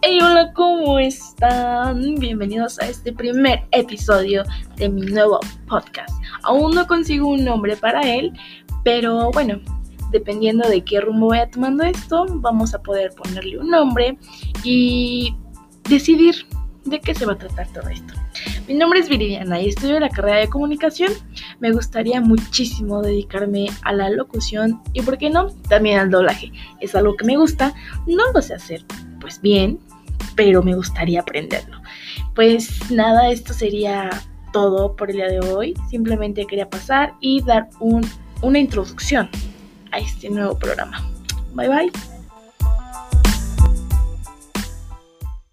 Hey, hola, ¿cómo están? Bienvenidos a este primer episodio de mi nuevo podcast. Aún no consigo un nombre para él, pero bueno, dependiendo de qué rumbo vaya tomando esto, vamos a poder ponerle un nombre y decidir de qué se va a tratar todo esto. Mi nombre es Viridiana y estudio la carrera de comunicación. Me gustaría muchísimo dedicarme a la locución y, ¿por qué no?, también al doblaje. Es algo que me gusta, no lo sé hacer pues bien, pero me gustaría aprenderlo. Pues nada, esto sería todo por el día de hoy. Simplemente quería pasar y dar una introducción a este nuevo programa. Bye bye.